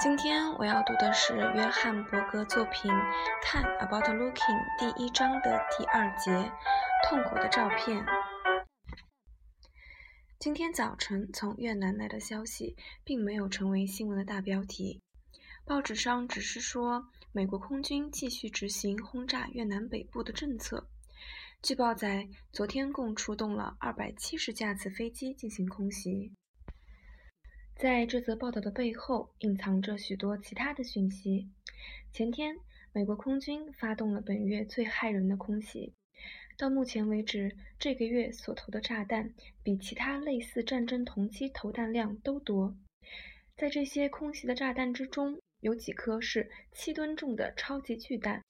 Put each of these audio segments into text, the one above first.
今天我要读的是约翰伯格作品《看 About Looking》第一章的第二节“痛苦的照片”。今天早晨从越南来的消息并没有成为新闻的大标题，报纸上只是说美国空军继续执行轰炸越南北部的政策。据报载，昨天共出动了二百七十架次飞机进行空袭。在这则报道的背后，隐藏着许多其他的讯息。前天，美国空军发动了本月最骇人的空袭。到目前为止，这个月所投的炸弹比其他类似战争同期投弹量都多。在这些空袭的炸弹之中，有几颗是七吨重的超级巨弹，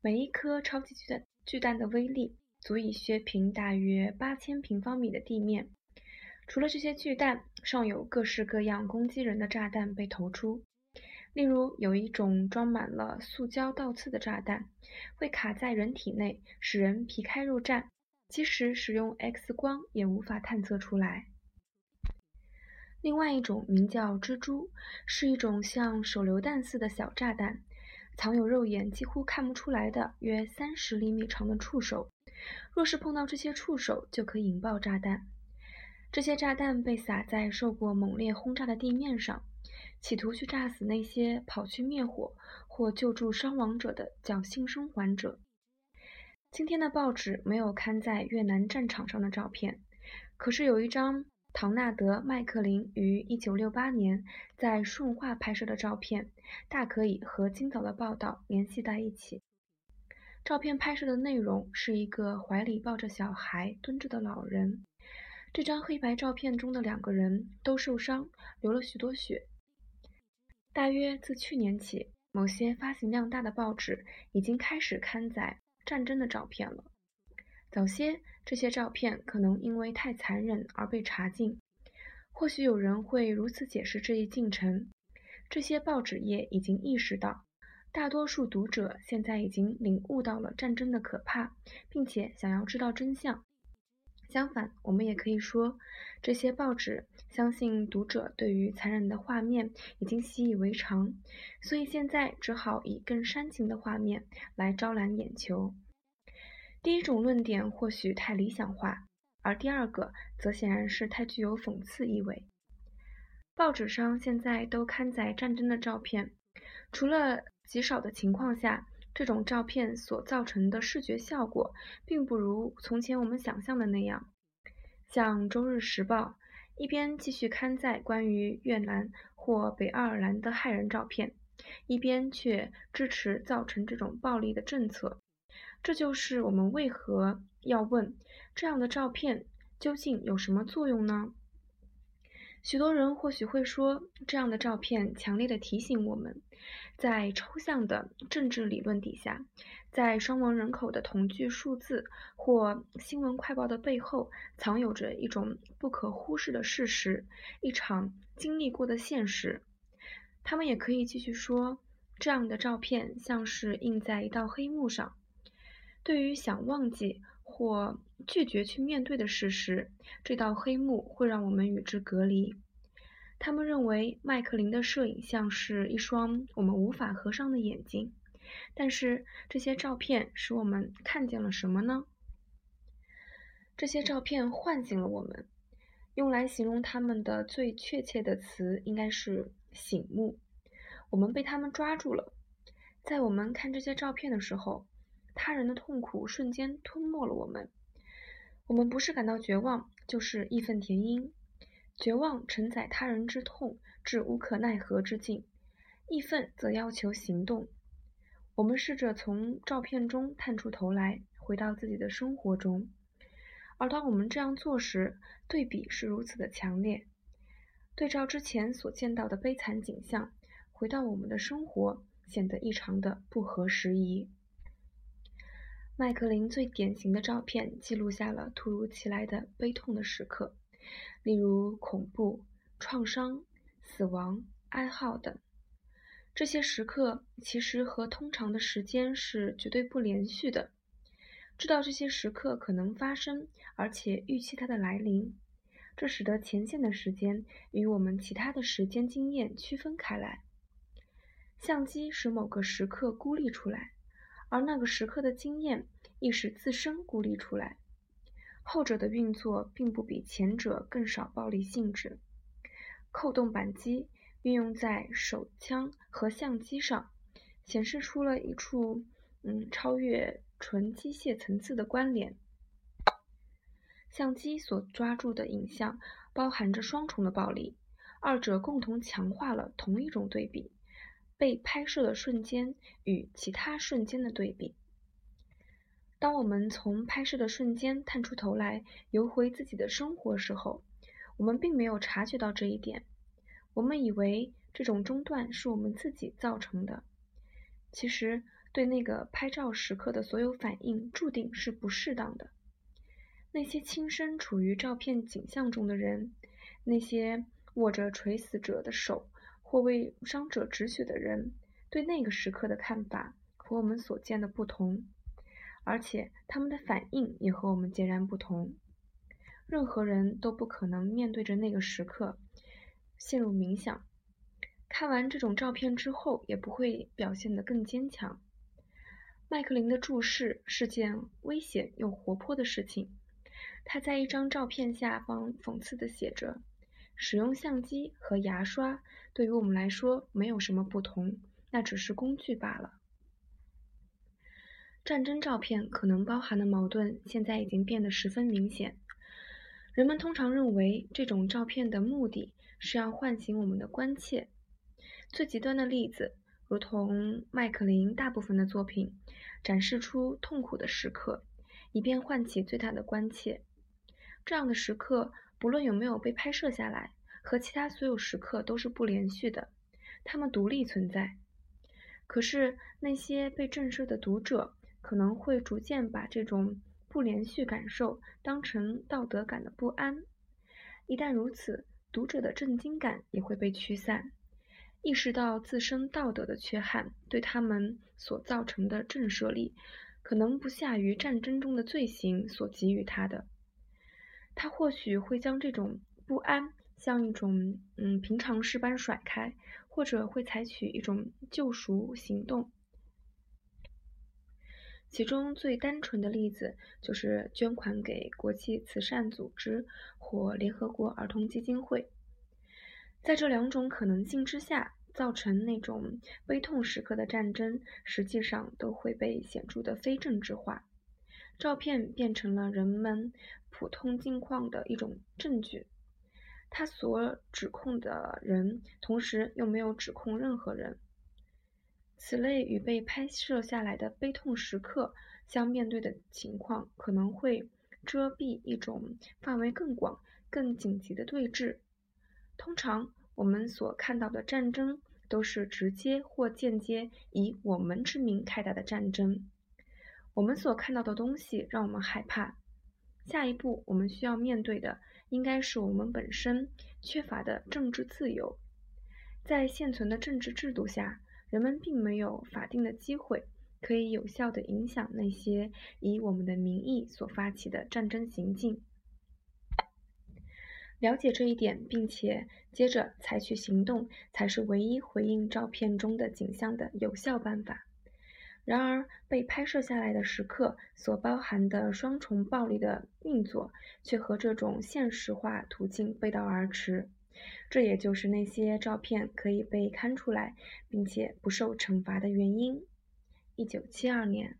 每一颗超级巨弹巨弹的威力足以削平大约八千平方米的地面。除了这些巨弹，尚有各式各样攻击人的炸弹被投出。例如，有一种装满了塑胶倒刺的炸弹，会卡在人体内，使人皮开肉绽，即使使用 X 光也无法探测出来。另外一种名叫“蜘蛛”，是一种像手榴弹似的小炸弹，藏有肉眼几乎看不出来的约三十厘米长的触手。若是碰到这些触手，就可引爆炸弹。这些炸弹被撒在受过猛烈轰炸的地面上，企图去炸死那些跑去灭火或救助伤亡者的侥幸生还者。今天的报纸没有刊载越南战场上的照片，可是有一张唐纳德·麦克林于1968年在顺化拍摄的照片，大可以和今早的报道联系在一起。照片拍摄的内容是一个怀里抱着小孩蹲着的老人。这张黑白照片中的两个人都受伤，流了许多血。大约自去年起，某些发行量大的报纸已经开始刊载战争的照片了。早些，这些照片可能因为太残忍而被查禁。或许有人会如此解释这一进程：这些报纸业已经意识到，大多数读者现在已经领悟到了战争的可怕，并且想要知道真相。相反，我们也可以说，这些报纸相信读者对于残忍的画面已经习以为常，所以现在只好以更煽情的画面来招揽眼球。第一种论点或许太理想化，而第二个则显然是太具有讽刺意味。报纸上现在都刊载战争的照片，除了极少的情况下。这种照片所造成的视觉效果，并不如从前我们想象的那样。像《周日时报》一边继续刊载关于越南或北爱尔兰的骇人照片，一边却支持造成这种暴力的政策。这就是我们为何要问：这样的照片究竟有什么作用呢？许多人或许会说，这样的照片强烈的提醒我们。在抽象的政治理论底下，在伤亡人口的统计数字或新闻快报的背后，藏有着一种不可忽视的事实，一场经历过的现实。他们也可以继续说，这样的照片像是印在一道黑幕上。对于想忘记或拒绝去面对的事实，这道黑幕会让我们与之隔离。他们认为麦克林的摄影像是一双我们无法合上的眼睛，但是这些照片使我们看见了什么呢？这些照片唤醒了我们，用来形容他们的最确切的词应该是醒目。我们被他们抓住了。在我们看这些照片的时候，他人的痛苦瞬间吞没了我们。我们不是感到绝望，就是义愤填膺。绝望承载他人之痛至无可奈何之境，义愤则要求行动。我们试着从照片中探出头来，回到自己的生活中。而当我们这样做时，对比是如此的强烈。对照之前所见到的悲惨景象，回到我们的生活显得异常的不合时宜。麦克林最典型的照片记录下了突如其来的悲痛的时刻。例如恐怖、创伤、死亡、哀号等，这些时刻其实和通常的时间是绝对不连续的。知道这些时刻可能发生，而且预期它的来临，这使得前线的时间与我们其他的时间经验区分开来。相机使某个时刻孤立出来，而那个时刻的经验亦使自身孤立出来。后者的运作并不比前者更少暴力性质。扣动扳机运用在手枪和相机上，显示出了一处嗯超越纯机械层次的关联。相机所抓住的影像包含着双重的暴力，二者共同强化了同一种对比：被拍摄的瞬间与其他瞬间的对比。当我们从拍摄的瞬间探出头来，游回自己的生活时候，我们并没有察觉到这一点。我们以为这种中断是我们自己造成的。其实，对那个拍照时刻的所有反应，注定是不适当的。那些亲身处于照片景象中的人，那些握着垂死者的手或为伤者止血的人，对那个时刻的看法和我们所见的不同。而且他们的反应也和我们截然不同。任何人都不可能面对着那个时刻陷入冥想。看完这种照片之后，也不会表现得更坚强。麦克林的注视是件危险又活泼的事情。他在一张照片下方讽刺地写着：“使用相机和牙刷对于我们来说没有什么不同，那只是工具罢了。”战争照片可能包含的矛盾，现在已经变得十分明显。人们通常认为，这种照片的目的是要唤醒我们的关切。最极端的例子，如同麦克林大部分的作品，展示出痛苦的时刻，以便唤起最大的关切。这样的时刻，不论有没有被拍摄下来，和其他所有时刻都是不连续的，它们独立存在。可是，那些被震慑的读者。可能会逐渐把这种不连续感受当成道德感的不安。一旦如此，读者的震惊感也会被驱散，意识到自身道德的缺憾对他们所造成的震慑力，可能不下于战争中的罪行所给予他的。他或许会将这种不安像一种嗯平常事般甩开，或者会采取一种救赎行动。其中最单纯的例子就是捐款给国际慈善组织或联合国儿童基金会。在这两种可能性之下，造成那种悲痛时刻的战争，实际上都会被显著的非政治化。照片变成了人们普通境况的一种证据，他所指控的人，同时又没有指控任何人。此类与被拍摄下来的悲痛时刻相面对的情况，可能会遮蔽一种范围更广、更紧急的对峙。通常，我们所看到的战争都是直接或间接以我们之名开打的战争。我们所看到的东西让我们害怕。下一步，我们需要面对的应该是我们本身缺乏的政治自由。在现存的政治制度下。人们并没有法定的机会可以有效地影响那些以我们的名义所发起的战争行径。了解这一点，并且接着采取行动，才是唯一回应照片中的景象的有效办法。然而，被拍摄下来的时刻所包含的双重暴力的运作，却和这种现实化途径背道而驰。这也就是那些照片可以被看出来，并且不受惩罚的原因。一九七二年。